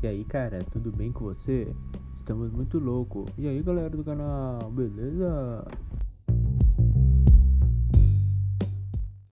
E aí, cara, tudo bem com você? Estamos muito louco. E aí, galera do canal, beleza?